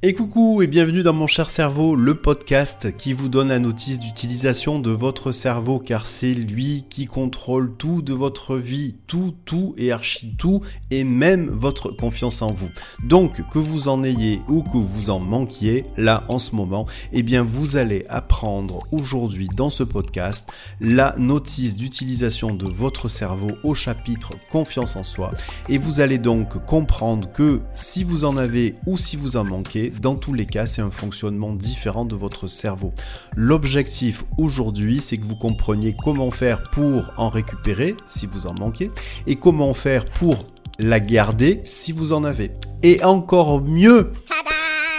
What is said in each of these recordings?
Et coucou et bienvenue dans mon cher cerveau, le podcast qui vous donne la notice d'utilisation de votre cerveau car c'est lui qui contrôle tout de votre vie, tout, tout et archi tout et même votre confiance en vous. Donc que vous en ayez ou que vous en manquiez là en ce moment, eh bien vous allez apprendre aujourd'hui dans ce podcast la notice d'utilisation de votre cerveau au chapitre confiance en soi et vous allez donc comprendre que si vous en avez ou si vous en manquez, dans tous les cas, c'est un fonctionnement différent de votre cerveau. L'objectif aujourd'hui, c'est que vous compreniez comment faire pour en récupérer si vous en manquez et comment faire pour la garder si vous en avez. Et encore mieux,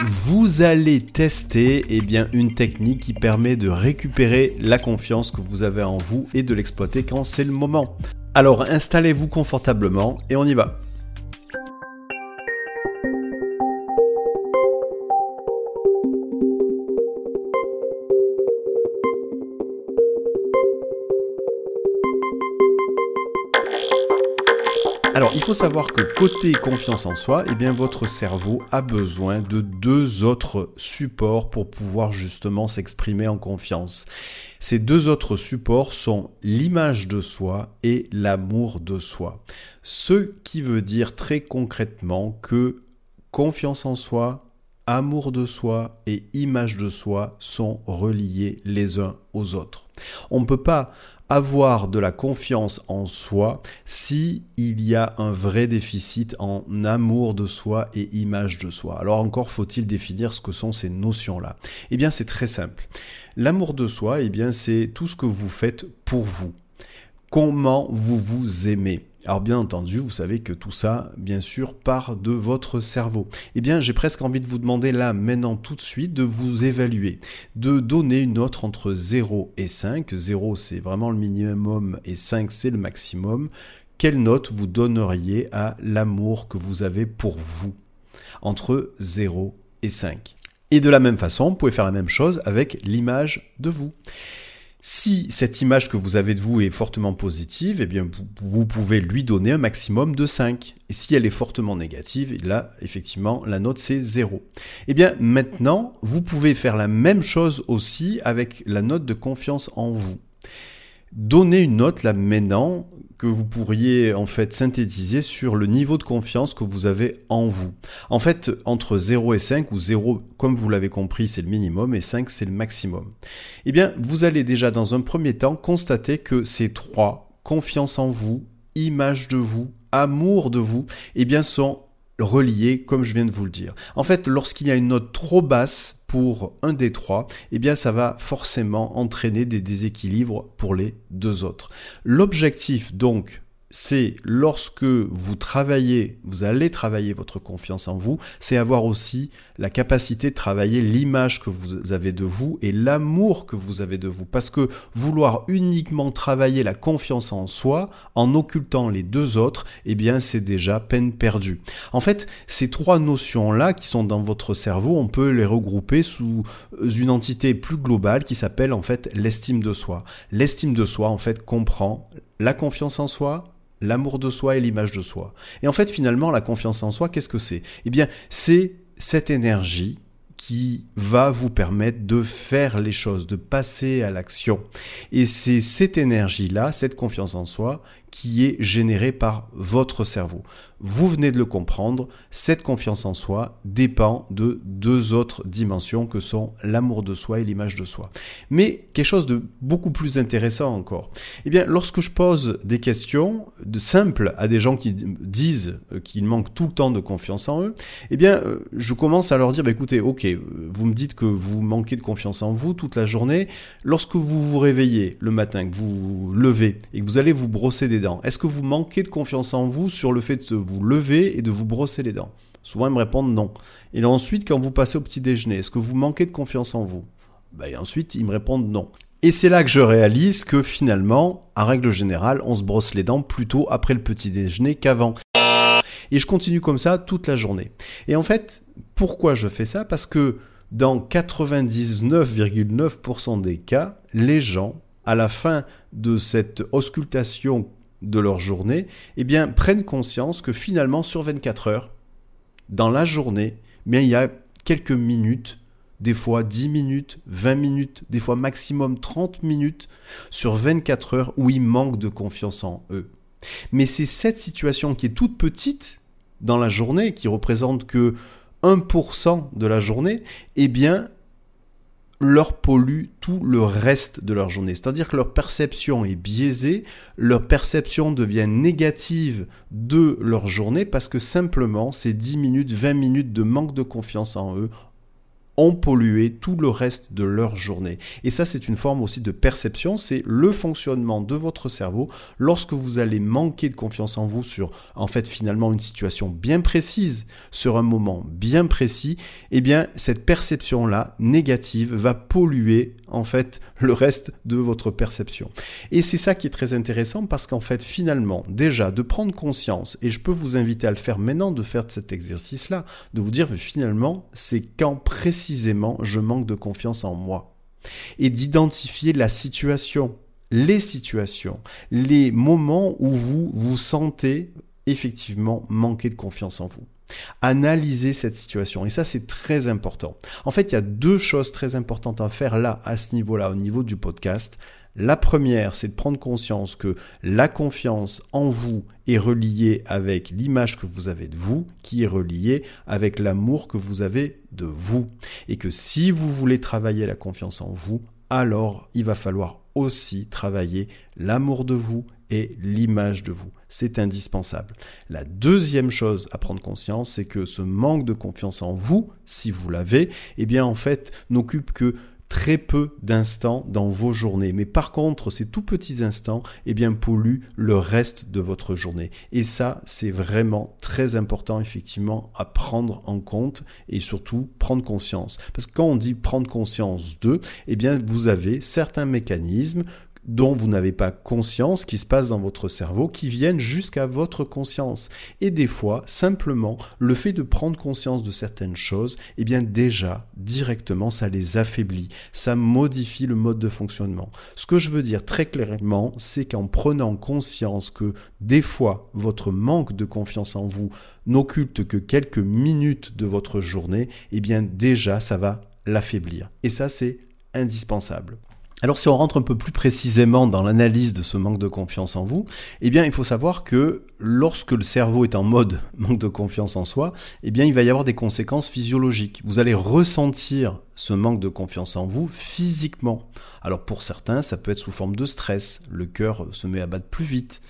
vous allez tester eh bien, une technique qui permet de récupérer la confiance que vous avez en vous et de l'exploiter quand c'est le moment. Alors installez-vous confortablement et on y va. Alors, il faut savoir que côté confiance en soi, eh votre cerveau a besoin de deux autres supports pour pouvoir justement s'exprimer en confiance. Ces deux autres supports sont l'image de soi et l'amour de soi. Ce qui veut dire très concrètement que confiance en soi, amour de soi et image de soi sont reliés les uns aux autres. On ne peut pas avoir de la confiance en soi si il y a un vrai déficit en amour de soi et image de soi. Alors encore faut-il définir ce que sont ces notions-là. Eh bien c'est très simple. L'amour de soi, eh bien c'est tout ce que vous faites pour vous. Comment vous vous aimez alors bien entendu, vous savez que tout ça, bien sûr, part de votre cerveau. Eh bien, j'ai presque envie de vous demander là, maintenant, tout de suite, de vous évaluer, de donner une note entre 0 et 5. 0, c'est vraiment le minimum et 5, c'est le maximum. Quelle note vous donneriez à l'amour que vous avez pour vous entre 0 et 5 Et de la même façon, vous pouvez faire la même chose avec l'image de vous. Si cette image que vous avez de vous est fortement positive, eh bien vous, pouvez lui donner un maximum de 5. Et si elle est fortement négative, là, effectivement, la note c'est 0. Eh bien maintenant, vous pouvez faire la même chose aussi avec la note de confiance en vous. Donnez une note là maintenant que vous pourriez en fait synthétiser sur le niveau de confiance que vous avez en vous. En fait, entre 0 et 5, ou 0, comme vous l'avez compris, c'est le minimum, et 5, c'est le maximum. Eh bien, vous allez déjà dans un premier temps constater que ces trois, confiance en vous, image de vous, amour de vous, eh bien, sont reliés comme je viens de vous le dire. En fait, lorsqu'il y a une note trop basse pour un des trois, eh bien ça va forcément entraîner des déséquilibres pour les deux autres. L'objectif donc c'est lorsque vous travaillez, vous allez travailler votre confiance en vous, c'est avoir aussi la capacité de travailler l'image que vous avez de vous et l'amour que vous avez de vous. Parce que vouloir uniquement travailler la confiance en soi en occultant les deux autres, eh bien c'est déjà peine perdue. En fait, ces trois notions-là qui sont dans votre cerveau, on peut les regrouper sous une entité plus globale qui s'appelle en fait l'estime de soi. L'estime de soi en fait comprend la confiance en soi, l'amour de soi et l'image de soi. Et en fait, finalement, la confiance en soi, qu'est-ce que c'est? Eh bien, c'est cette énergie qui va vous permettre de faire les choses, de passer à l'action. Et c'est cette énergie-là, cette confiance en soi, qui est générée par votre cerveau. Vous venez de le comprendre, cette confiance en soi dépend de deux autres dimensions que sont l'amour de soi et l'image de soi. Mais quelque chose de beaucoup plus intéressant encore. Eh bien, lorsque je pose des questions simples à des gens qui disent qu'ils manquent tout le temps de confiance en eux, eh bien, euh, je commence à leur dire, bah, écoutez, ok, vous me dites que vous manquez de confiance en vous toute la journée. Lorsque vous vous réveillez le matin, que vous vous levez et que vous allez vous brosser des dents, est-ce que vous manquez de confiance en vous sur le fait de vous lever et de vous brosser les dents? Souvent, ils me répondent non. Et ensuite, quand vous passez au petit déjeuner, est-ce que vous manquez de confiance en vous? Ben, Ensuite, ils me répondent non. Et c'est là que je réalise que finalement, en règle générale, on se brosse les dents plutôt après le petit déjeuner qu'avant. Et je continue comme ça toute la journée. Et en fait, pourquoi je fais ça? Parce que dans 99,9% des cas, les gens, à la fin de cette auscultation de leur journée, eh bien, prennent conscience que finalement, sur 24 heures, dans la journée, il y a quelques minutes, des fois 10 minutes, 20 minutes, des fois maximum 30 minutes sur 24 heures où ils manquent de confiance en eux. Mais c'est cette situation qui est toute petite dans la journée, qui représente que 1% de la journée, eh bien, leur pollue tout le reste de leur journée. C'est-à-dire que leur perception est biaisée, leur perception devient négative de leur journée parce que simplement ces 10 minutes, 20 minutes de manque de confiance en eux ont pollué tout le reste de leur journée. Et ça, c'est une forme aussi de perception, c'est le fonctionnement de votre cerveau lorsque vous allez manquer de confiance en vous sur, en fait, finalement, une situation bien précise, sur un moment bien précis, eh bien, cette perception-là, négative, va polluer, en fait, le reste de votre perception. Et c'est ça qui est très intéressant parce qu'en fait, finalement, déjà, de prendre conscience, et je peux vous inviter à le faire maintenant, de faire cet exercice-là, de vous dire, finalement, c'est quand précisément je manque de confiance en moi. Et d'identifier la situation, les situations, les moments où vous vous sentez effectivement manquer de confiance en vous. Analyser cette situation. Et ça, c'est très important. En fait, il y a deux choses très importantes à faire là, à ce niveau-là, au niveau du podcast. La première, c'est de prendre conscience que la confiance en vous est reliée avec l'image que vous avez de vous, qui est reliée avec l'amour que vous avez de vous. Et que si vous voulez travailler la confiance en vous, alors il va falloir aussi travailler l'amour de vous et l'image de vous. C'est indispensable. La deuxième chose à prendre conscience, c'est que ce manque de confiance en vous, si vous l'avez, eh bien en fait n'occupe que très peu d'instants dans vos journées. Mais par contre, ces tout petits instants, eh bien, polluent le reste de votre journée. Et ça, c'est vraiment très important, effectivement, à prendre en compte et surtout prendre conscience. Parce que quand on dit prendre conscience de, eh bien, vous avez certains mécanismes dont vous n'avez pas conscience qui se passe dans votre cerveau, qui viennent jusqu'à votre conscience. Et des fois, simplement, le fait de prendre conscience de certaines choses, eh bien déjà, directement, ça les affaiblit, ça modifie le mode de fonctionnement. Ce que je veux dire très clairement, c'est qu'en prenant conscience que des fois, votre manque de confiance en vous n'occulte que quelques minutes de votre journée, eh bien déjà, ça va l'affaiblir. Et ça, c'est indispensable. Alors si on rentre un peu plus précisément dans l'analyse de ce manque de confiance en vous, eh bien il faut savoir que lorsque le cerveau est en mode manque de confiance en soi, eh bien il va y avoir des conséquences physiologiques. Vous allez ressentir ce manque de confiance en vous physiquement. Alors pour certains, ça peut être sous forme de stress, le cœur se met à battre plus vite,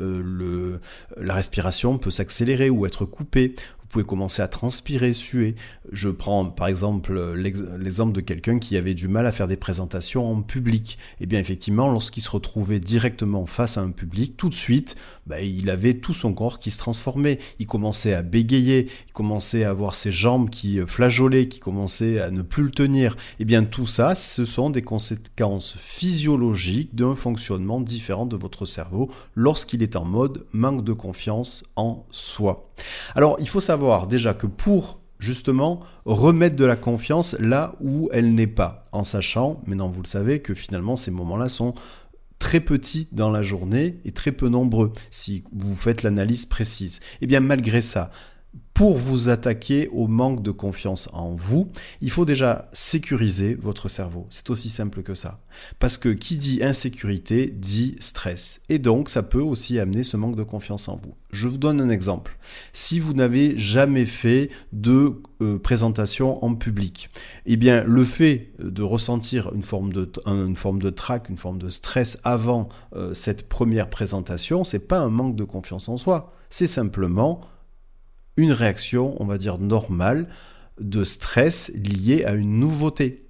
euh, la respiration peut s'accélérer ou être coupée pouvez commencer à transpirer, suer. Je prends par exemple l'exemple de quelqu'un qui avait du mal à faire des présentations en public. Et eh bien effectivement, lorsqu'il se retrouvait directement face à un public, tout de suite, bah, il avait tout son corps qui se transformait. Il commençait à bégayer, il commençait à avoir ses jambes qui euh, flageolaient, qui commençaient à ne plus le tenir. Et eh bien tout ça, ce sont des conséquences physiologiques d'un fonctionnement différent de votre cerveau lorsqu'il est en mode manque de confiance en soi. Alors il faut savoir déjà que pour justement remettre de la confiance là où elle n'est pas, en sachant, maintenant vous le savez, que finalement ces moments-là sont très petits dans la journée et très peu nombreux si vous faites l'analyse précise. Et eh bien malgré ça, pour vous attaquer au manque de confiance en vous, il faut déjà sécuriser votre cerveau. C'est aussi simple que ça. Parce que qui dit insécurité dit stress. Et donc, ça peut aussi amener ce manque de confiance en vous. Je vous donne un exemple. Si vous n'avez jamais fait de euh, présentation en public, eh bien, le fait de ressentir une forme de, une forme de trac, une forme de stress avant euh, cette première présentation, c'est pas un manque de confiance en soi. C'est simplement une réaction, on va dire, normale de stress liée à une nouveauté.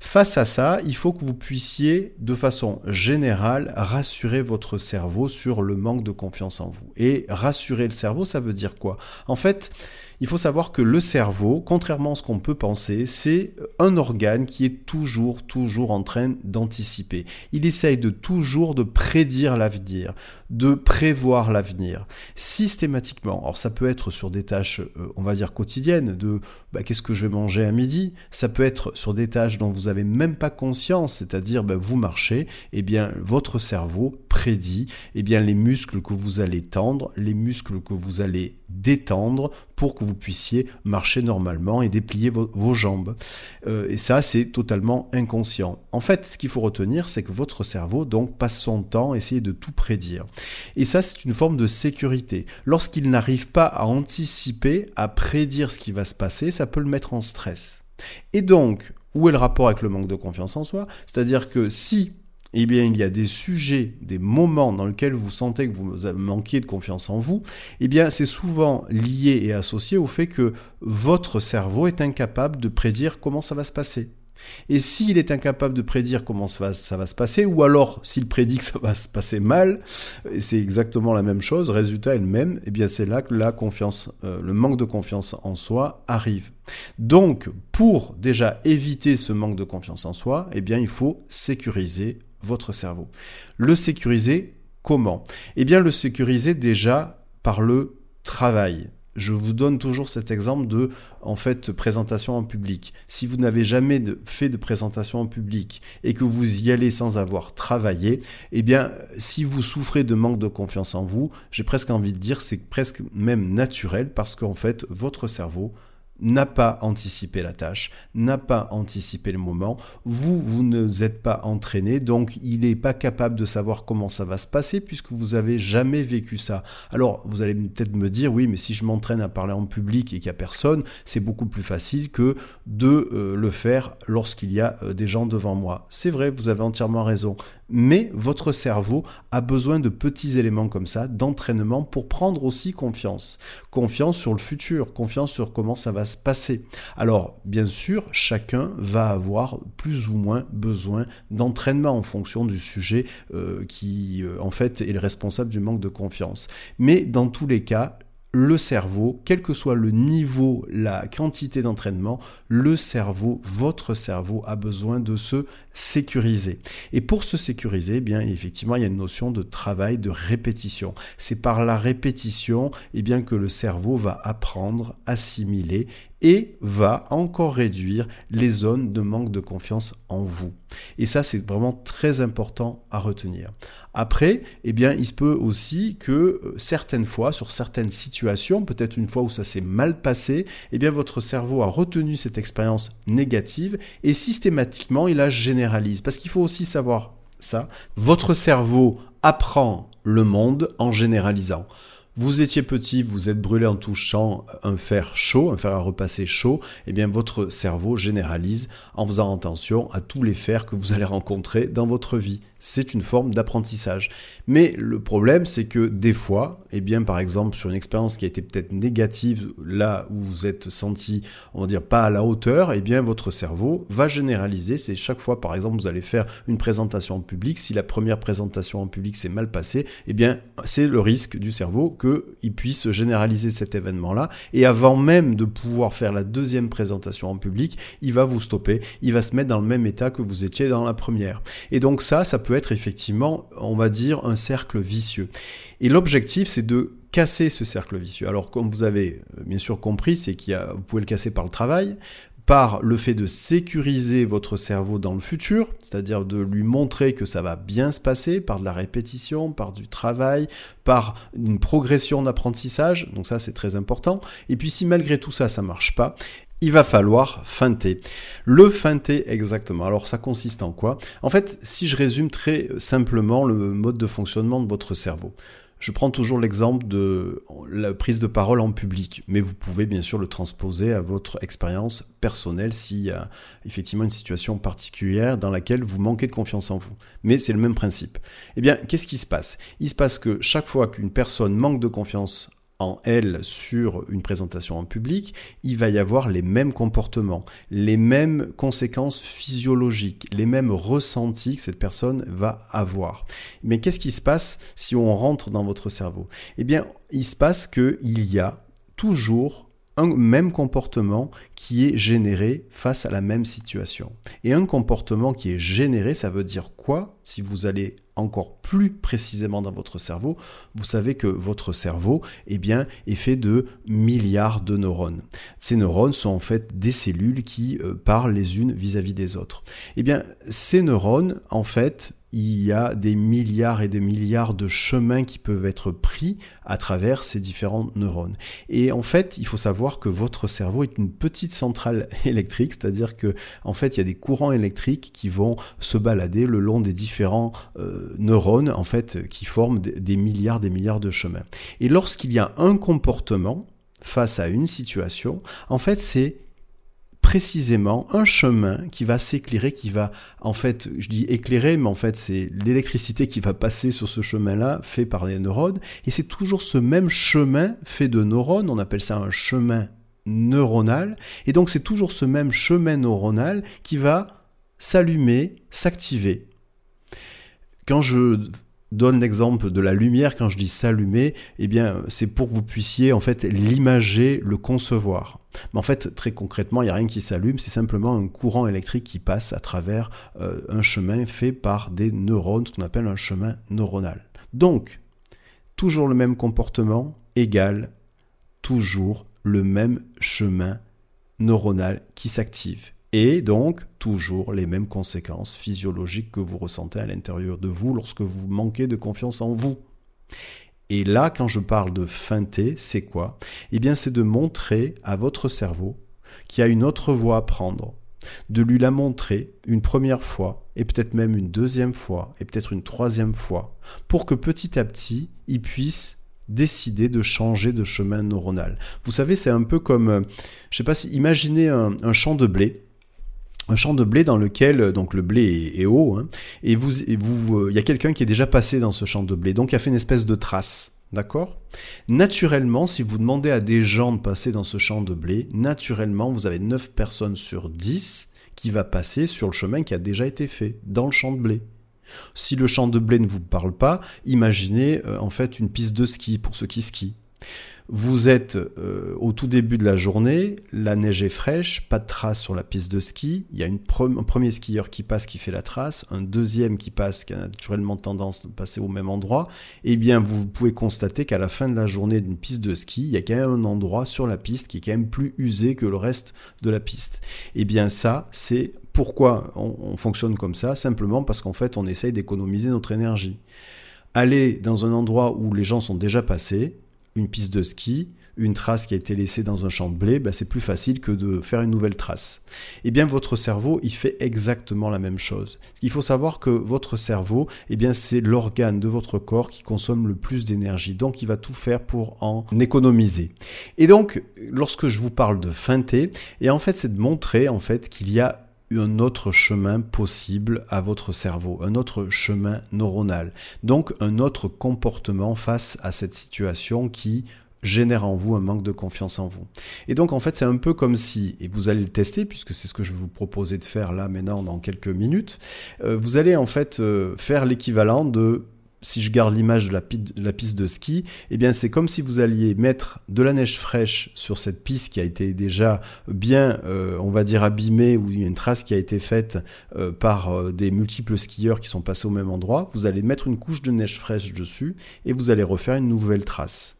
Face à ça, il faut que vous puissiez, de façon générale, rassurer votre cerveau sur le manque de confiance en vous. Et rassurer le cerveau, ça veut dire quoi? En fait, il faut savoir que le cerveau, contrairement à ce qu'on peut penser, c'est un organe qui est toujours, toujours en train d'anticiper. Il essaye de toujours de prédire l'avenir, de prévoir l'avenir. Systématiquement, alors ça peut être sur des tâches, euh, on va dire quotidiennes, de bah, qu'est-ce que je vais manger à midi, ça peut être sur des tâches dont vous n'avez même pas conscience, c'est-à-dire bah, vous marchez, et eh bien votre cerveau prédit eh bien, les muscles que vous allez tendre, les muscles que vous allez détendre pour que vous puissiez marcher normalement et déplier vos, jambes. Euh, et ça, c'est totalement inconscient. En fait, ce qu'il faut retenir, c'est que votre cerveau donc passe son temps à essayer de tout prédire. Et ça, c'est une forme de sécurité. Lorsqu'il n'arrive pas à anticiper, à prédire ce qui va se passer, ça peut le mettre en stress. Et donc, où est le rapport avec le manque de confiance en soi? C'est-à-dire que si eh bien, il y a des sujets, des moments dans lesquels vous sentez que vous manquez de confiance en vous, eh bien, c'est souvent lié et associé au fait que votre cerveau est incapable de prédire comment ça va se passer. Et s'il est incapable de prédire comment ça va, se passer, ou alors s'il prédit que ça va se passer mal, c'est exactement la même chose, résultat est le même, eh bien c'est là que la confiance, euh, le manque de confiance en soi arrive. Donc, pour déjà éviter ce manque de confiance en soi, eh bien il faut sécuriser votre cerveau. Le sécuriser comment? Eh bien le sécuriser déjà par le travail. Je vous donne toujours cet exemple de en fait présentation en public. Si vous n'avez jamais fait de présentation en public et que vous y allez sans avoir travaillé, eh bien si vous souffrez de manque de confiance en vous, j'ai presque envie de dire c'est presque même naturel parce qu'en fait votre cerveau n'a pas anticipé la tâche, n'a pas anticipé le moment, vous, vous ne êtes pas entraîné, donc il n'est pas capable de savoir comment ça va se passer puisque vous avez jamais vécu ça. Alors, vous allez peut-être me dire, oui, mais si je m'entraîne à parler en public et qu'il n'y a personne, c'est beaucoup plus facile que de euh, le faire lorsqu'il y a euh, des gens devant moi. C'est vrai, vous avez entièrement raison, mais votre cerveau a besoin de petits éléments comme ça, d'entraînement, pour prendre aussi confiance. Confiance sur le futur, confiance sur comment ça va se passer. Alors, bien sûr, chacun va avoir plus ou moins besoin d'entraînement en fonction du sujet euh, qui, euh, en fait, est le responsable du manque de confiance. Mais dans tous les cas, le cerveau, quel que soit le niveau, la quantité d'entraînement, le cerveau, votre cerveau a besoin de se sécuriser. Et pour se sécuriser, eh bien effectivement, il y a une notion de travail, de répétition. C'est par la répétition, eh bien que le cerveau va apprendre, assimiler et va encore réduire les zones de manque de confiance en vous. Et ça, c'est vraiment très important à retenir. Après, eh bien, il se peut aussi que euh, certaines fois, sur certaines situations, peut-être une fois où ça s'est mal passé, eh bien, votre cerveau a retenu cette expérience négative et systématiquement, il la généralise. Parce qu'il faut aussi savoir ça. Votre cerveau apprend le monde en généralisant. Vous étiez petit, vous êtes brûlé en touchant un fer chaud, un fer à repasser chaud, et eh bien votre cerveau généralise en faisant attention à tous les fers que vous allez rencontrer dans votre vie c'est une forme d'apprentissage. Mais le problème, c'est que des fois, et eh bien, par exemple, sur une expérience qui a été peut-être négative, là où vous êtes senti, on va dire, pas à la hauteur, et eh bien, votre cerveau va généraliser. C'est chaque fois, par exemple, vous allez faire une présentation en public. Si la première présentation en public s'est mal passée, et eh bien, c'est le risque du cerveau qu'il puisse généraliser cet événement-là. Et avant même de pouvoir faire la deuxième présentation en public, il va vous stopper. Il va se mettre dans le même état que vous étiez dans la première. Et donc ça, ça peut être effectivement, on va dire, un cercle vicieux. Et l'objectif, c'est de casser ce cercle vicieux. Alors, comme vous avez euh, bien sûr compris, c'est qu'il vous pouvez le casser par le travail, par le fait de sécuriser votre cerveau dans le futur, c'est-à-dire de lui montrer que ça va bien se passer par de la répétition, par du travail, par une progression d'apprentissage, donc ça c'est très important. Et puis si malgré tout ça ça marche pas, il va falloir feinter. Le feinter exactement. Alors ça consiste en quoi? En fait, si je résume très simplement le mode de fonctionnement de votre cerveau. Je prends toujours l'exemple de la prise de parole en public, mais vous pouvez bien sûr le transposer à votre expérience personnelle s'il y a effectivement une situation particulière dans laquelle vous manquez de confiance en vous. Mais c'est le même principe. Eh bien, qu'est-ce qui se passe? Il se passe que chaque fois qu'une personne manque de confiance en elle sur une présentation en public, il va y avoir les mêmes comportements, les mêmes conséquences physiologiques, les mêmes ressentis que cette personne va avoir. Mais qu'est-ce qui se passe si on rentre dans votre cerveau? Eh bien, il se passe qu'il y a toujours un même comportement qui est généré face à la même situation. Et un comportement qui est généré, ça veut dire quoi? Si vous allez encore plus précisément dans votre cerveau, vous savez que votre cerveau eh est fait de milliards de neurones. Ces neurones sont en fait des cellules qui euh, parlent les unes vis-à-vis -vis des autres. Eh bien, ces neurones, en fait, il y a des milliards et des milliards de chemins qui peuvent être pris à travers ces différents neurones. Et en fait, il faut savoir que votre cerveau est une petite centrale électrique, c'est-à-dire que en fait, il y a des courants électriques qui vont se balader le long des différents euh, neurones en fait qui forment des milliards des milliards de chemins. Et lorsqu'il y a un comportement face à une situation, en fait, c'est précisément un chemin qui va s'éclairer, qui va, en fait, je dis éclairer, mais en fait c'est l'électricité qui va passer sur ce chemin-là, fait par les neurones, et c'est toujours ce même chemin fait de neurones, on appelle ça un chemin neuronal, et donc c'est toujours ce même chemin neuronal qui va s'allumer, s'activer. Quand je donne l'exemple de la lumière quand je dis s'allumer, eh bien c'est pour que vous puissiez en fait l'imager, le concevoir. Mais en fait très concrètement, il n'y a rien qui s'allume, c'est simplement un courant électrique qui passe à travers euh, un chemin fait par des neurones, ce qu'on appelle un chemin neuronal. Donc, toujours le même comportement égale toujours le même chemin neuronal qui s'active et donc toujours les mêmes conséquences physiologiques que vous ressentez à l'intérieur de vous lorsque vous manquez de confiance en vous. Et là, quand je parle de feinter, c'est quoi? Eh bien, c'est de montrer à votre cerveau qu'il y a une autre voie à prendre, de lui la montrer une première fois, et peut-être même une deuxième fois, et peut-être une troisième fois, pour que petit à petit, il puisse décider de changer de chemin neuronal. Vous savez, c'est un peu comme, euh, je sais pas si, imaginez un champ de blé, un champ de blé dans lequel euh, donc le blé est, haut hein, et vous il y a quelqu'un qui est déjà passé dans ce champ de blé donc a fait une espèce de trace d'accord? Naturellement si vous demandez à des gens de passer dans ce champ de blé naturellement vous avez 9 personnes sur 10 qui va passer sur le chemin qui a déjà été fait dans le champ de blé. Si le champ de blé ne vous parle pas imaginez euh, en fait une piste de ski pour ceux qui skient vous êtes euh, au tout début de la journée, la neige est fraîche, pas de trace sur la piste de ski. Il y a un premier skieur qui passe qui fait la trace, un deuxième qui passe qui a naturellement tendance de passer au même endroit. Eh bien, vous pouvez constater qu'à la fin de la journée d'une piste de ski, il y a quand même un endroit sur la piste qui est quand même plus usé que le reste de la piste. Eh bien, ça, c'est pourquoi on, on fonctionne comme ça, simplement parce qu'en fait, on essaye d'économiser notre énergie. Aller dans un endroit où les gens sont déjà passés, une piste de ski, une trace qui a été laissée dans un champ de blé, ben c'est plus facile que de faire une nouvelle trace. Eh bien, votre cerveau, il fait exactement la même chose. Il faut savoir que votre cerveau, eh bien, c'est l'organe de votre corps qui consomme le plus d'énergie. Donc, il va tout faire pour en économiser. Et donc, lorsque je vous parle de feinter, et en fait, c'est de montrer en fait qu'il y a un autre chemin possible à votre cerveau, un autre chemin neuronal. Donc un autre comportement face à cette situation qui génère en vous un manque de confiance en vous. Et donc en fait c'est un peu comme si, et vous allez le tester puisque c'est ce que je vous proposer de faire là maintenant dans quelques minutes, euh, vous allez en fait euh, faire l'équivalent de si je garde l'image de, la, piste de ski, eh bien c'est comme si vous alliez mettre de la neige fraîche sur cette piste qui a été déjà bien, euh, on va dire, abîmée, ou une trace qui a été faite euh, par euh, des multiples skieurs qui sont passés au même endroit. Vous allez mettre une couche de neige fraîche dessus et vous allez refaire une nouvelle trace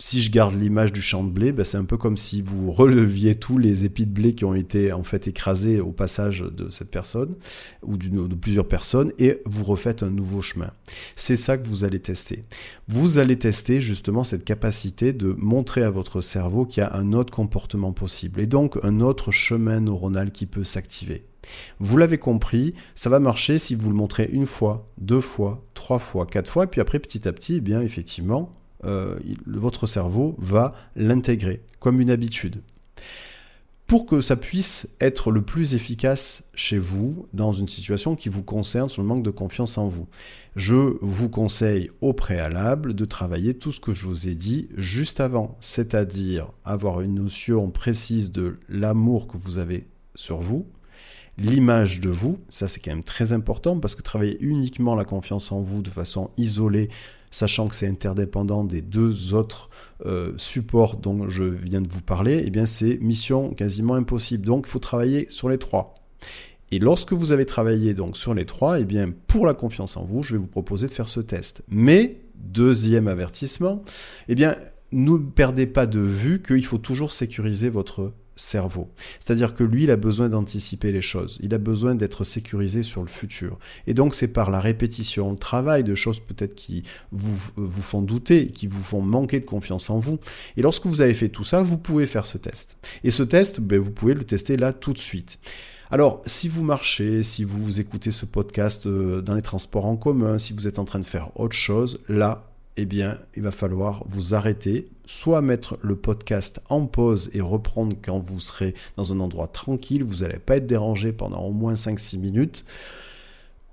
si je garde l'image du champ de blé, ben c'est un peu comme si vous releviez tous les épis de blé qui ont été en fait écrasés au passage de cette personne ou de plusieurs personnes et vous refaites un nouveau chemin. C'est ça que vous allez tester. Vous allez tester justement cette capacité de montrer à votre cerveau qu'il y a un autre comportement possible et donc un autre chemin neuronal qui peut s'activer. Vous l'avez compris, ça va marcher si vous le montrez une fois, deux fois, trois fois, quatre fois, et puis après petit à petit, eh bien effectivement, euh, votre cerveau va l'intégrer comme une habitude. Pour que ça puisse être le plus efficace chez vous dans une situation qui vous concerne sur le manque de confiance en vous, je vous conseille au préalable de travailler tout ce que je vous ai dit juste avant, c'est-à-dire avoir une notion précise de l'amour que vous avez sur vous, l'image de vous, ça c'est quand même très important parce que travailler uniquement la confiance en vous de façon isolée, sachant que c'est interdépendant des deux autres euh, supports dont je viens de vous parler, eh bien c'est mission quasiment impossible. Donc il faut travailler sur les trois. Et lorsque vous avez travaillé donc sur les trois, eh bien pour la confiance en vous, je vais vous proposer de faire ce test. Mais deuxième avertissement, eh bien ne perdez pas de vue qu'il faut toujours sécuriser votre cerveau. C'est-à-dire que lui, il a besoin d'anticiper les choses, il a besoin d'être sécurisé sur le futur. Et donc c'est par la répétition, le travail de choses peut-être qui vous, font douter, qui vous font manquer de confiance en vous. Et lorsque vous avez fait tout ça, vous pouvez faire ce test. Et ce test, ben, vous pouvez le tester là tout de suite. Alors, si vous marchez, si vous écoutez ce podcast euh, dans les transports en commun, si vous êtes en train de faire autre chose, là, eh bien, il va falloir vous arrêter, soit mettre le podcast en pause et reprendre quand vous serez dans un endroit tranquille, vous n'allez pas être dérangé pendant au moins 5-6 minutes,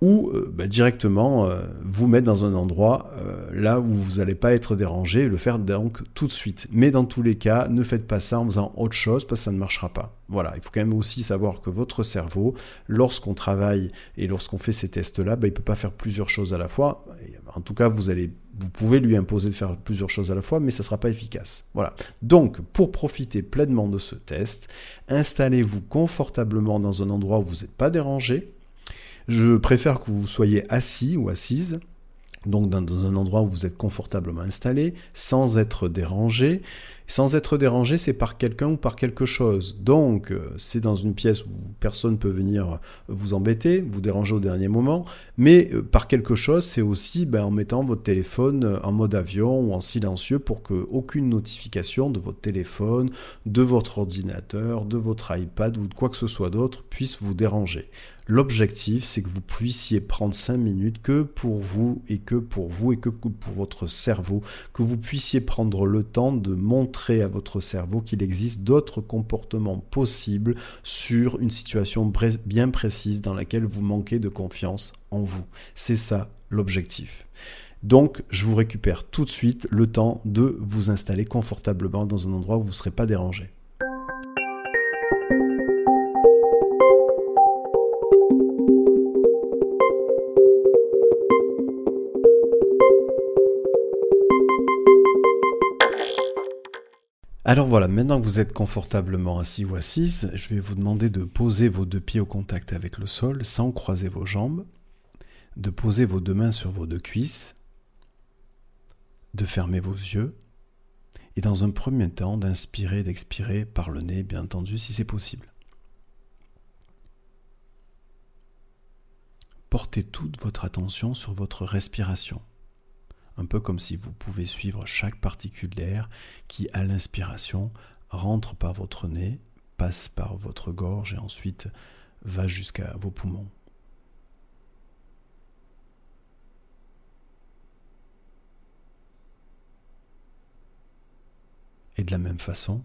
ou euh, bah, directement euh, vous mettre dans un endroit euh, là où vous n'allez pas être dérangé et le faire donc tout de suite. Mais dans tous les cas, ne faites pas ça en faisant autre chose parce que ça ne marchera pas. Voilà, il faut quand même aussi savoir que votre cerveau, lorsqu'on travaille et lorsqu'on fait ces tests-là, bah, il ne peut pas faire plusieurs choses à la fois. En tout cas, vous allez vous pouvez lui imposer de faire plusieurs choses à la fois, mais ça ne sera pas efficace. Voilà. Donc, pour profiter pleinement de ce test, installez-vous confortablement dans un endroit où vous n'êtes pas dérangé, je préfère que vous soyez assis ou assise, donc dans un endroit où vous êtes confortablement installé, sans être dérangé. Sans être dérangé, c'est par quelqu'un ou par quelque chose. Donc, euh, c'est dans une pièce où personne ne peut venir vous embêter, vous déranger au dernier moment. Mais euh, par quelque chose, c'est aussi ben, en mettant votre téléphone euh, en mode avion ou en silencieux pour que aucune notification de votre téléphone, de votre ordinateur, de votre iPad ou de quoi que ce soit d'autre puisse vous déranger. L'objectif, c'est que vous puissiez prendre 5 minutes que pour vous et que pour vous et que pour votre cerveau, que vous puissiez prendre le temps de montrer à votre cerveau qu'il existe d'autres comportements possibles sur une situation bien précise dans laquelle vous manquez de confiance en vous. C'est ça l'objectif. Donc, je vous récupère tout de suite le temps de vous installer confortablement dans un endroit où vous ne serez pas dérangé. Alors voilà, maintenant que vous êtes confortablement assis ou assise, je vais vous demander de poser vos deux pieds au contact avec le sol sans croiser vos jambes, de poser vos deux mains sur vos deux cuisses, de fermer vos yeux et dans un premier temps d'inspirer d'expirer par le nez, bien entendu, si c'est possible. Portez toute votre attention sur votre respiration un peu comme si vous pouvez suivre chaque particule d'air qui, à l'inspiration, rentre par votre nez, passe par votre gorge et ensuite va jusqu'à vos poumons. Et de la même façon,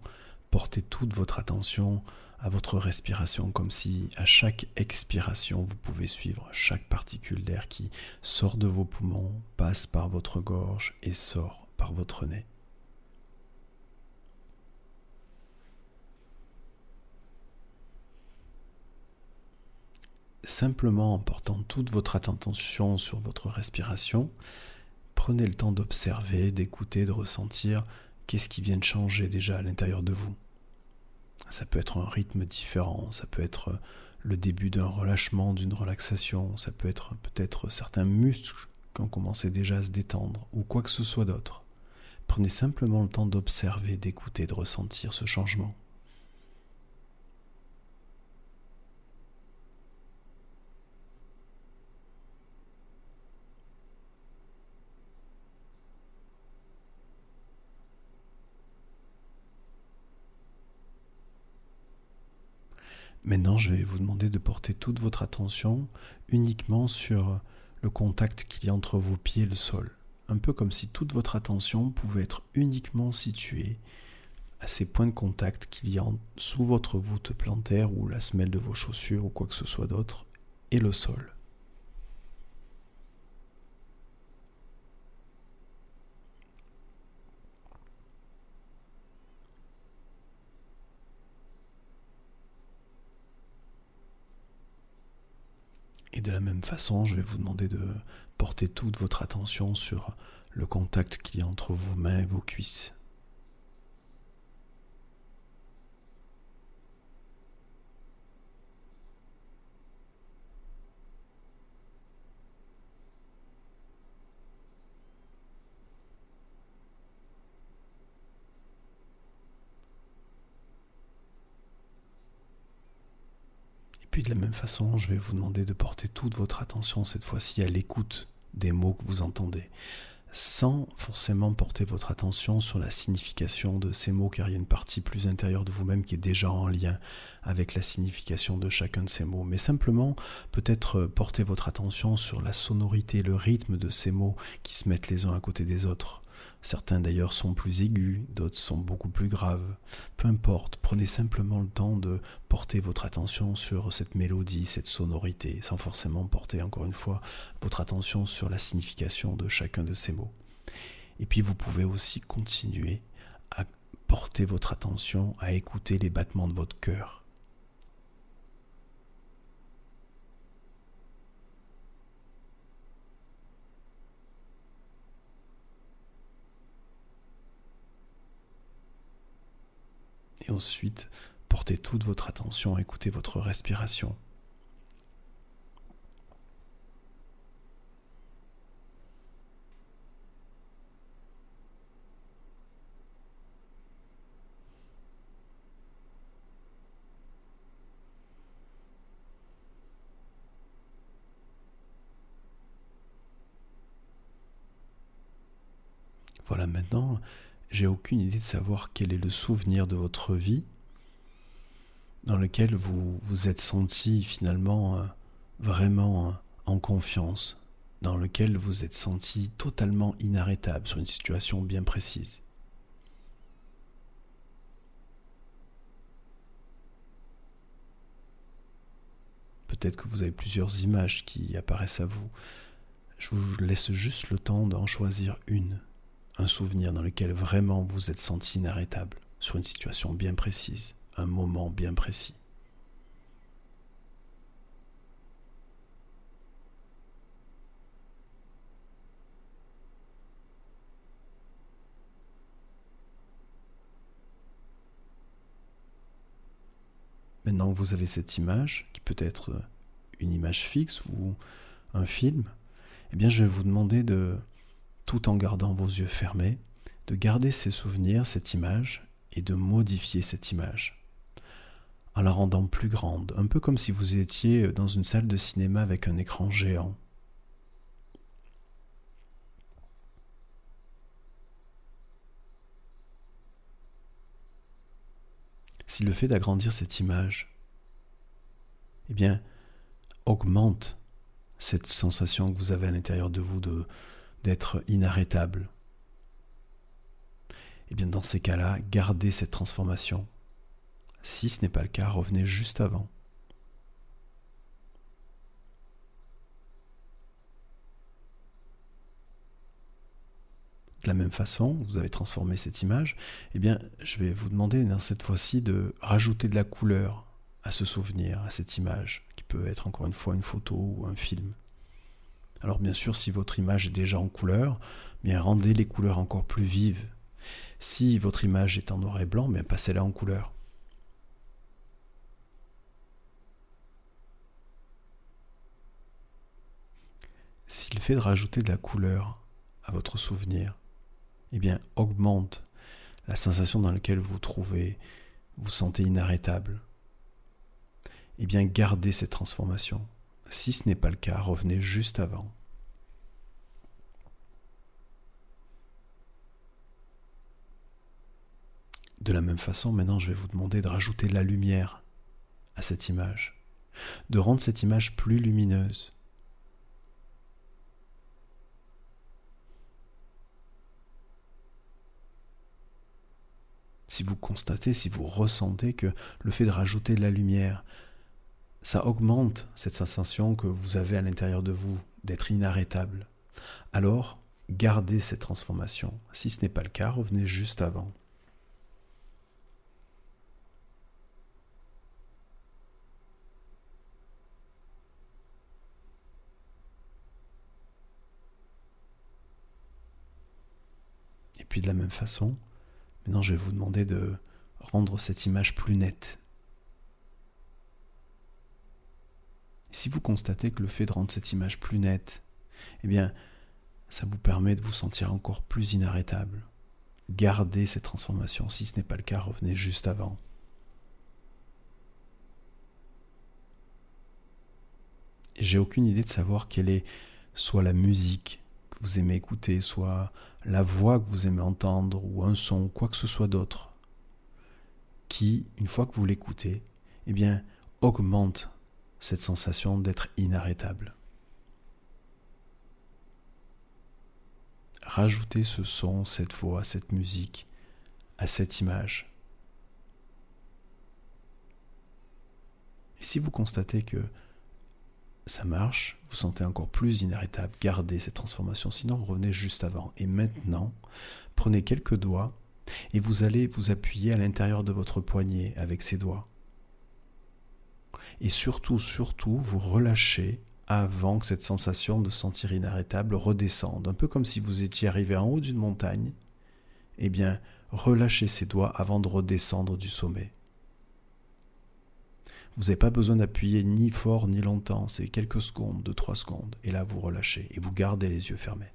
portez toute votre attention à votre respiration, comme si à chaque expiration, vous pouvez suivre chaque particule d'air qui sort de vos poumons, passe par votre gorge et sort par votre nez. Simplement en portant toute votre attention sur votre respiration, prenez le temps d'observer, d'écouter, de ressentir qu'est-ce qui vient de changer déjà à l'intérieur de vous. Ça peut être un rythme différent, ça peut être le début d'un relâchement, d'une relaxation, ça peut être peut-être certains muscles qui ont commencé déjà à se détendre, ou quoi que ce soit d'autre. Prenez simplement le temps d'observer, d'écouter, de ressentir ce changement. Maintenant, je vais vous demander de porter toute votre attention uniquement sur le contact qu'il y a entre vos pieds et le sol. Un peu comme si toute votre attention pouvait être uniquement située à ces points de contact qu'il y a sous votre voûte plantaire ou la semelle de vos chaussures ou quoi que ce soit d'autre et le sol. Et de la même façon, je vais vous demander de porter toute votre attention sur le contact qu'il y a entre vos mains et vos cuisses. De la même façon, je vais vous demander de porter toute votre attention cette fois-ci à l'écoute des mots que vous entendez, sans forcément porter votre attention sur la signification de ces mots, car il y a une partie plus intérieure de vous-même qui est déjà en lien avec la signification de chacun de ces mots, mais simplement peut-être porter votre attention sur la sonorité, le rythme de ces mots qui se mettent les uns à côté des autres. Certains d'ailleurs sont plus aigus, d'autres sont beaucoup plus graves. Peu importe, prenez simplement le temps de porter votre attention sur cette mélodie, cette sonorité, sans forcément porter encore une fois votre attention sur la signification de chacun de ces mots. Et puis vous pouvez aussi continuer à porter votre attention à écouter les battements de votre cœur. Ensuite, portez toute votre attention à écouter votre respiration. Voilà, maintenant, j'ai aucune idée de savoir quel est le souvenir de votre vie dans lequel vous vous êtes senti finalement euh, vraiment euh, en confiance, dans lequel vous êtes senti totalement inarrêtable sur une situation bien précise. Peut-être que vous avez plusieurs images qui apparaissent à vous. Je vous laisse juste le temps d'en choisir une un souvenir dans lequel vraiment vous êtes senti inarrêtable, sur une situation bien précise, un moment bien précis. Maintenant que vous avez cette image, qui peut être une image fixe ou un film, eh bien je vais vous demander de tout en gardant vos yeux fermés, de garder ces souvenirs, cette image, et de modifier cette image, en la rendant plus grande, un peu comme si vous étiez dans une salle de cinéma avec un écran géant. Si le fait d'agrandir cette image, eh bien, augmente cette sensation que vous avez à l'intérieur de vous de, d'être inarrêtable. Et eh bien dans ces cas-là, gardez cette transformation. Si ce n'est pas le cas, revenez juste avant. De la même façon, vous avez transformé cette image, eh bien, je vais vous demander dans cette fois-ci de rajouter de la couleur à ce souvenir, à cette image, qui peut être encore une fois une photo ou un film. Alors bien sûr, si votre image est déjà en couleur, bien rendez les couleurs encore plus vives. Si votre image est en noir et blanc, bien passez-la en couleur. Si le fait de rajouter de la couleur à votre souvenir, eh bien augmente la sensation dans laquelle vous vous trouvez, vous sentez inarrêtable, eh bien gardez cette transformation. Si ce n'est pas le cas, revenez juste avant. De la même façon, maintenant, je vais vous demander de rajouter la lumière à cette image, de rendre cette image plus lumineuse. Si vous constatez, si vous ressentez que le fait de rajouter de la lumière, ça augmente cette sensation que vous avez à l'intérieur de vous d'être inarrêtable. Alors, gardez cette transformation. Si ce n'est pas le cas, revenez juste avant. Et puis de la même façon, maintenant je vais vous demander de rendre cette image plus nette, si vous constatez que le fait de rendre cette image plus nette, eh bien, ça vous permet de vous sentir encore plus inarrêtable. Gardez cette transformation. Si ce n'est pas le cas, revenez juste avant. j'ai aucune idée de savoir quelle est soit la musique que vous aimez écouter, soit la voix que vous aimez entendre, ou un son, quoi que ce soit d'autre, qui, une fois que vous l'écoutez, eh bien, augmente cette sensation d'être inarrêtable. Rajoutez ce son, cette voix, cette musique à cette image. Et si vous constatez que ça marche, vous sentez encore plus inarrêtable, gardez cette transformation, sinon revenez juste avant. Et maintenant, prenez quelques doigts et vous allez vous appuyer à l'intérieur de votre poignet avec ces doigts. Et surtout, surtout, vous relâchez avant que cette sensation de sentir inarrêtable redescende. Un peu comme si vous étiez arrivé en haut d'une montagne. Eh bien, relâchez ces doigts avant de redescendre du sommet. Vous n'avez pas besoin d'appuyer ni fort ni longtemps, c'est quelques secondes, deux, trois secondes. Et là, vous relâchez et vous gardez les yeux fermés.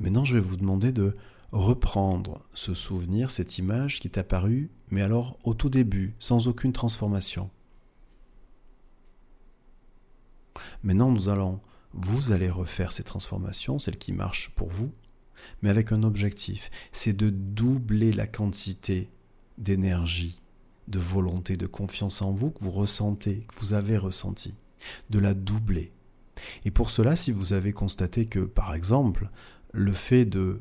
Maintenant, je vais vous demander de reprendre ce souvenir, cette image qui est apparue, mais alors au tout début, sans aucune transformation. Maintenant, nous allons, vous allez refaire ces transformations, celles qui marchent pour vous, mais avec un objectif, c'est de doubler la quantité d'énergie, de volonté, de confiance en vous que vous ressentez, que vous avez ressenti, de la doubler. Et pour cela, si vous avez constaté que, par exemple, le fait de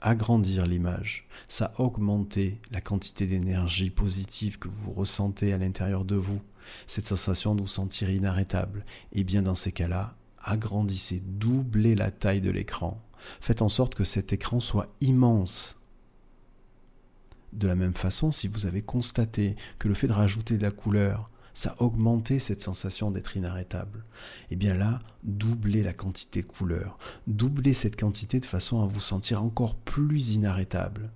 agrandir l'image, ça a augmenté la quantité d'énergie positive que vous ressentez à l'intérieur de vous, cette sensation de vous sentir inarrêtable, et eh bien dans ces cas-là, agrandissez, doublez la taille de l'écran. Faites en sorte que cet écran soit immense. De la même façon, si vous avez constaté que le fait de rajouter de la couleur, ça a augmenté cette sensation d'être inarrêtable, et eh bien là, doublez la quantité de couleur, doublez cette quantité de façon à vous sentir encore plus inarrêtable.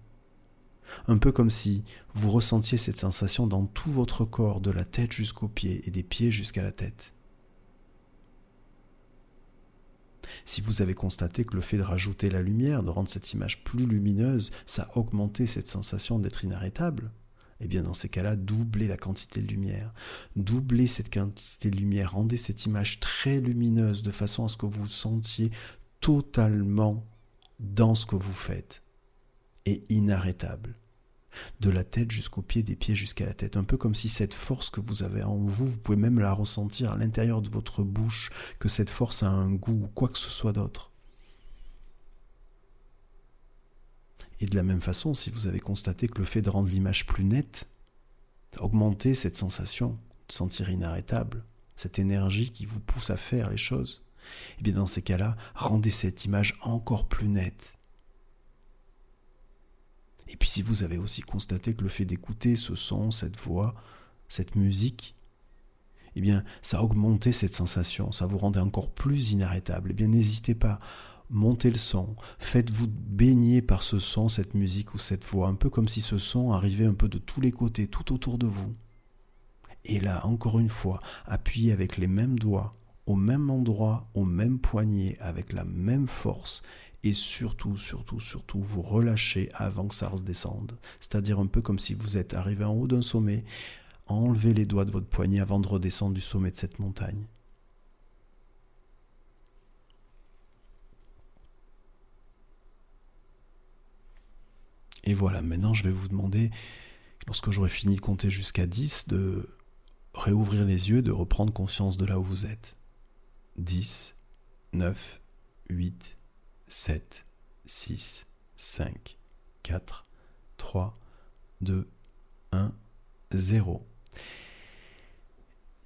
Un peu comme si vous ressentiez cette sensation dans tout votre corps, de la tête jusqu'aux pieds et des pieds jusqu'à la tête. Si vous avez constaté que le fait de rajouter la lumière, de rendre cette image plus lumineuse, ça a augmenté cette sensation d'être inarrêtable, eh bien dans ces cas-là, doublez la quantité de lumière. Doublez cette quantité de lumière, rendez cette image très lumineuse de façon à ce que vous vous sentiez totalement dans ce que vous faites et inarrêtable de la tête jusqu'aux pieds, des pieds jusqu'à la tête. Un peu comme si cette force que vous avez en vous, vous pouvez même la ressentir à l'intérieur de votre bouche, que cette force a un goût ou quoi que ce soit d'autre. Et de la même façon, si vous avez constaté que le fait de rendre l'image plus nette, augmenter cette sensation de sentir inarrêtable, cette énergie qui vous pousse à faire les choses, et eh bien dans ces cas-là, rendez cette image encore plus nette et puis si vous avez aussi constaté que le fait d'écouter ce son, cette voix, cette musique, eh bien, ça a augmenté cette sensation, ça vous rendait encore plus inarrêtable. Eh bien, n'hésitez pas, montez le son, faites-vous baigner par ce son, cette musique ou cette voix, un peu comme si ce son arrivait un peu de tous les côtés, tout autour de vous. Et là, encore une fois, appuyez avec les mêmes doigts, au même endroit, au même poignet, avec la même force, et surtout, surtout, surtout, vous relâchez avant que ça redescende. C'est-à-dire un peu comme si vous êtes arrivé en haut d'un sommet, enlevez les doigts de votre poignet avant de redescendre du sommet de cette montagne. Et voilà, maintenant je vais vous demander, lorsque j'aurai fini de compter jusqu'à 10, de réouvrir les yeux, de reprendre conscience de là où vous êtes. 10, 9, 8, 7, 6, 5, 4, 3, 2, 1, 0.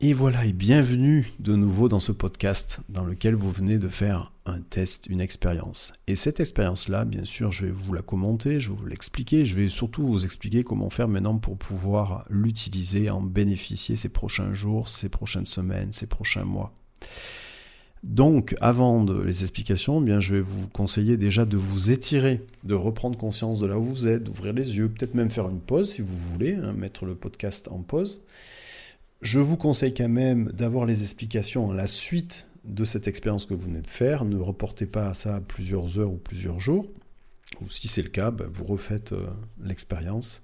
Et voilà, et bienvenue de nouveau dans ce podcast dans lequel vous venez de faire un test, une expérience. Et cette expérience-là, bien sûr, je vais vous la commenter, je vais vous l'expliquer, je vais surtout vous expliquer comment faire maintenant pour pouvoir l'utiliser, en bénéficier ces prochains jours, ces prochaines semaines, ces prochains mois. Donc, avant les explications, bien, je vais vous conseiller déjà de vous étirer, de reprendre conscience de là où vous êtes, d'ouvrir les yeux, peut-être même faire une pause si vous voulez, hein, mettre le podcast en pause. Je vous conseille quand même d'avoir les explications à la suite de cette expérience que vous venez de faire. Ne reportez pas ça à plusieurs heures ou plusieurs jours. ou si c'est le cas, ben, vous refaites euh, l'expérience.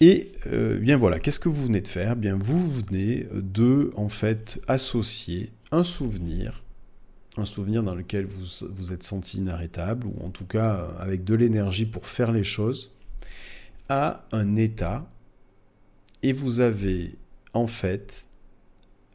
Et euh, bien voilà, qu'est-ce que vous venez de faire? Bien vous venez de en fait associer un souvenir, un souvenir dans lequel vous vous êtes senti inarrêtable ou en tout cas avec de l'énergie pour faire les choses, à un état et vous avez en fait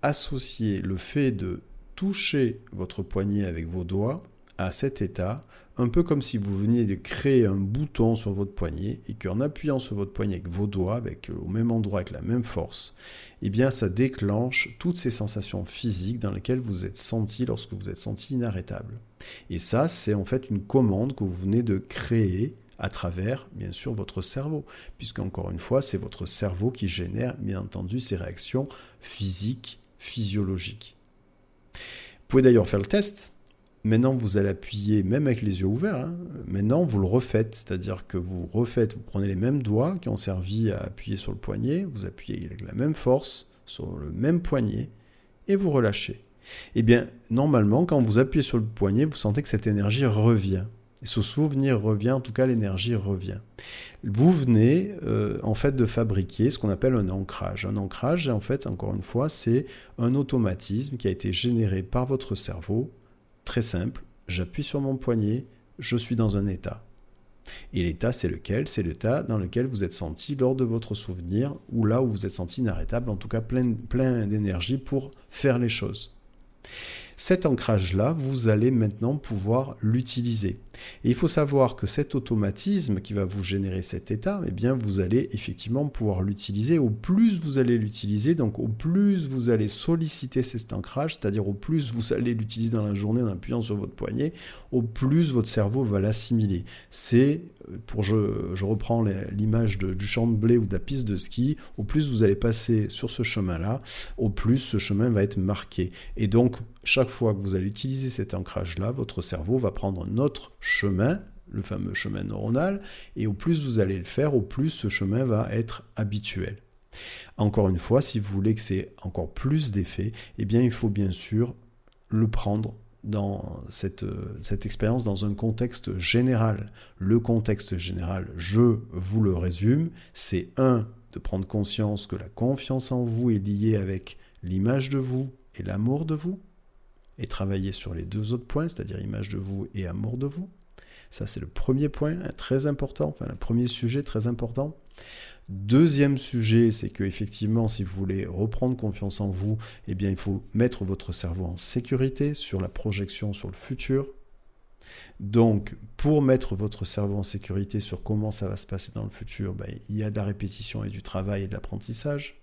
associé le fait de toucher votre poignet avec vos doigts à cet état, un peu comme si vous veniez de créer un bouton sur votre poignet et qu'en appuyant sur votre poignet avec vos doigts, avec, au même endroit, avec la même force, eh bien ça déclenche toutes ces sensations physiques dans lesquelles vous êtes senti lorsque vous êtes senti inarrêtable. Et ça, c'est en fait une commande que vous venez de créer à travers, bien sûr, votre cerveau, puisqu'encore une fois, c'est votre cerveau qui génère, bien entendu, ces réactions physiques, physiologiques. Vous pouvez d'ailleurs faire le test. Maintenant, vous allez appuyer, même avec les yeux ouverts, hein. maintenant, vous le refaites, c'est-à-dire que vous refaites, vous prenez les mêmes doigts qui ont servi à appuyer sur le poignet, vous appuyez avec la même force sur le même poignet, et vous relâchez. Eh bien, normalement, quand vous appuyez sur le poignet, vous sentez que cette énergie revient. Et ce souvenir revient, en tout cas l'énergie revient. Vous venez euh, en fait de fabriquer ce qu'on appelle un ancrage. Un ancrage, en fait, encore une fois, c'est un automatisme qui a été généré par votre cerveau. Très simple, j'appuie sur mon poignet, je suis dans un état. Et l'état, c'est lequel? C'est l'état dans lequel vous êtes senti lors de votre souvenir, ou là où vous êtes senti inarrêtable, en tout cas plein, plein d'énergie pour faire les choses. Cet ancrage-là, vous allez maintenant pouvoir l'utiliser. Et il faut savoir que cet automatisme qui va vous générer cet état, eh bien, vous allez effectivement pouvoir l'utiliser. Au plus vous allez l'utiliser, donc au plus vous allez solliciter cet ancrage, c'est-à-dire au plus vous allez l'utiliser dans la journée en appuyant sur votre poignet, au plus votre cerveau va l'assimiler. C'est, pour je, je reprends l'image du champ de blé ou de la piste de ski, au plus vous allez passer sur ce chemin-là, au plus ce chemin va être marqué. Et donc, chaque fois que vous allez utiliser cet ancrage-là, votre cerveau va prendre un autre chemin, le fameux chemin neuronal, et au plus vous allez le faire, au plus ce chemin va être habituel. Encore une fois, si vous voulez que c'est encore plus d'effet, eh bien il faut bien sûr le prendre dans cette, cette expérience dans un contexte général. Le contexte général, je vous le résume, c'est un, de prendre conscience que la confiance en vous est liée avec l'image de vous et l'amour de vous, et travailler sur les deux autres points, c'est-à-dire image de vous et amour de vous. Ça, c'est le premier point hein, très important, enfin le premier sujet très important. Deuxième sujet, c'est que effectivement, si vous voulez reprendre confiance en vous, eh bien, il faut mettre votre cerveau en sécurité sur la projection sur le futur. Donc, pour mettre votre cerveau en sécurité sur comment ça va se passer dans le futur, ben, il y a de la répétition et du travail et de l'apprentissage.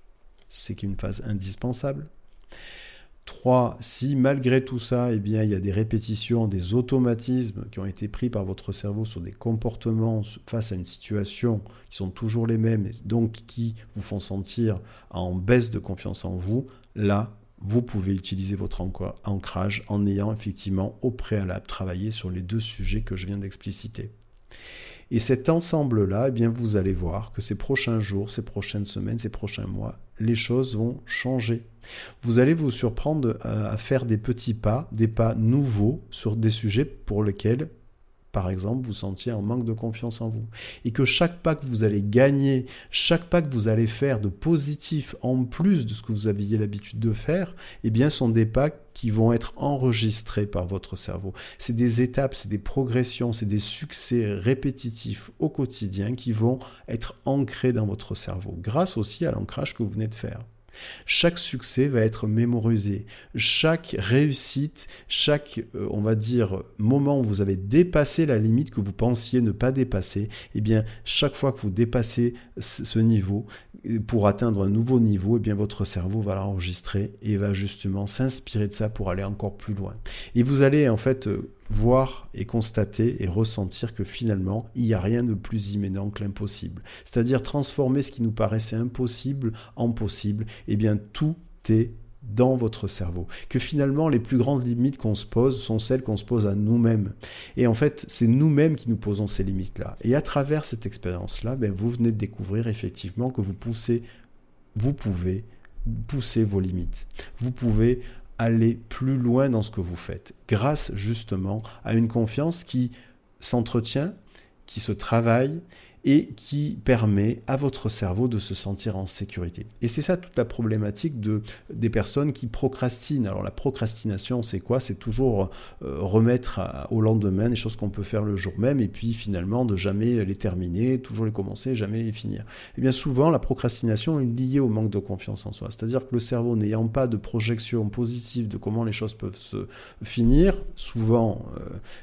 C'est une phase indispensable. 3. Si malgré tout ça, eh il y a des répétitions, des automatismes qui ont été pris par votre cerveau sur des comportements face à une situation qui sont toujours les mêmes, et donc qui vous font sentir en baisse de confiance en vous, là, vous pouvez utiliser votre ancrage en ayant effectivement au préalable travaillé sur les deux sujets que je viens d'expliciter. Et cet ensemble-là, eh bien, vous allez voir que ces prochains jours, ces prochaines semaines, ces prochains mois, les choses vont changer. Vous allez vous surprendre à faire des petits pas, des pas nouveaux sur des sujets pour lesquels par exemple, vous sentiez un manque de confiance en vous. Et que chaque pas que vous allez gagner, chaque pas que vous allez faire de positif en plus de ce que vous aviez l'habitude de faire, eh bien, sont des pas qui vont être enregistrés par votre cerveau. C'est des étapes, c'est des progressions, c'est des succès répétitifs au quotidien qui vont être ancrés dans votre cerveau, grâce aussi à l'ancrage que vous venez de faire. Chaque succès va être mémorisé. Chaque réussite, chaque, euh, on va dire, moment où vous avez dépassé la limite que vous pensiez ne pas dépasser, eh bien, chaque fois que vous dépassez ce niveau, euh, pour atteindre un nouveau niveau, eh bien, votre cerveau va l'enregistrer et va justement s'inspirer de ça pour aller encore plus loin. Et vous allez, en fait, euh, voir et constater et ressentir que finalement, il n'y a rien de plus immédiat que l'impossible. C'est-à-dire transformer ce qui nous paraissait impossible en possible, eh bien tout est dans votre cerveau. Que finalement, les plus grandes limites qu'on se pose sont celles qu'on se pose à nous-mêmes. Et en fait, c'est nous-mêmes qui nous posons ces limites-là. Et à travers cette expérience-là, ben, vous venez de découvrir effectivement que vous poussez, vous pouvez pousser vos limites. Vous pouvez aller plus loin dans ce que vous faites, grâce justement à une confiance qui s'entretient, qui se travaille et qui permet à votre cerveau de se sentir en sécurité. Et c'est ça toute la problématique de, des personnes qui procrastinent. Alors la procrastination, c'est quoi? C'est toujours euh, remettre au lendemain les choses qu'on peut faire le jour même et puis finalement de jamais les terminer, toujours les commencer, jamais les finir. Et eh bien souvent, la procrastination est liée au manque de confiance en soi. C'est-à-dire que le cerveau n'ayant pas de projection positive de comment les choses peuvent se finir, souvent euh,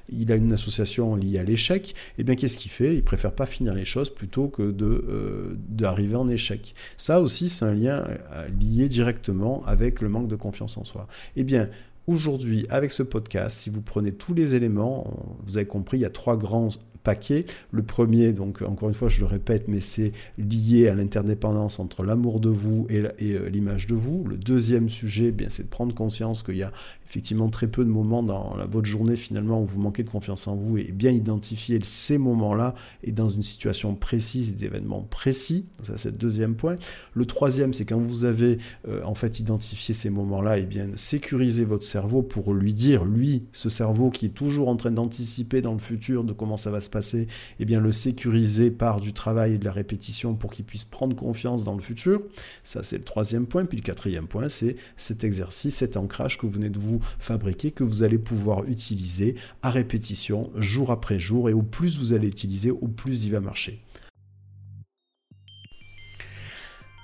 il a une association liée à l'échec, et eh bien qu'est-ce qu'il fait? Il préfère pas finir les plutôt que euh, d'arriver en échec. Ça aussi, c'est un lien euh, lié directement avec le manque de confiance en soi. Eh bien, aujourd'hui, avec ce podcast, si vous prenez tous les éléments, vous avez compris, il y a trois grands paquets. Le premier, donc encore une fois, je le répète, mais c'est lié à l'interdépendance entre l'amour de vous et, euh, l'image de vous. Le deuxième sujet, eh bien, c'est de prendre conscience qu'il y a effectivement très peu de moments dans la, votre journée finalement où vous manquez de confiance en vous et bien identifier ces moments-là et dans une situation précise d'événements précis. Ça c'est le deuxième point. Le troisième, c'est quand vous avez euh, en fait identifié ces moments-là, et bien sécuriser votre cerveau pour lui dire, lui, ce cerveau qui est toujours en train d'anticiper dans le futur de comment ça va se passer, et bien le sécuriser par du travail et de la répétition pour qu'il puisse prendre confiance dans le futur. Ça c'est le troisième point. Puis le quatrième point, c'est cet exercice, cet ancrage que vous venez de vous fabriquer que vous allez pouvoir utiliser à répétition jour après jour et au plus vous allez utiliser, au plus il va marcher.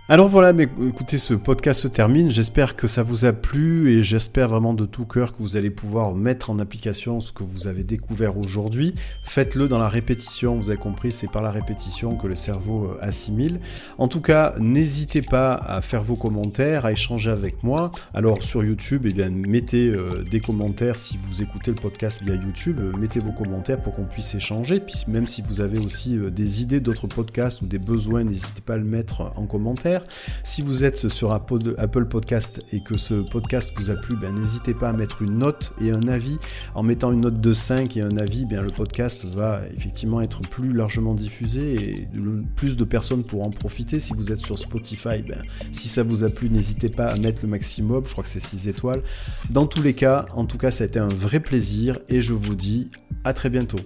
Alors voilà, mais écoutez, ce podcast se termine. J'espère que ça vous a plu et j'espère vraiment de tout cœur que vous allez pouvoir mettre en application ce que vous avez découvert aujourd'hui. Faites-le dans la répétition, vous avez compris, c'est par la répétition que le cerveau euh, assimile. En tout cas, n'hésitez pas à faire vos commentaires, à échanger avec moi. Alors sur YouTube, eh bien, mettez euh, des commentaires si vous écoutez le podcast via YouTube, euh, mettez vos commentaires pour qu'on puisse échanger. Puis même si vous avez aussi des idées d'autres podcasts ou des besoins, n'hésitez pas à le mettre en commentaire. Si vous êtes sur Apple Podcast et que ce podcast vous a plu, ben, n'hésitez pas à mettre une note et un avis. En mettant une note de 5 et un avis, bien, le podcast va effectivement être plus largement diffusé et plus de personnes pourront en profiter. Si vous êtes sur Spotify, ben, si ça vous a plu, n'hésitez pas à mettre le maximum. Je crois que c'est 6 étoiles. Dans tous les cas, en tout cas, ça a été un vrai plaisir et je vous dis à très bientôt.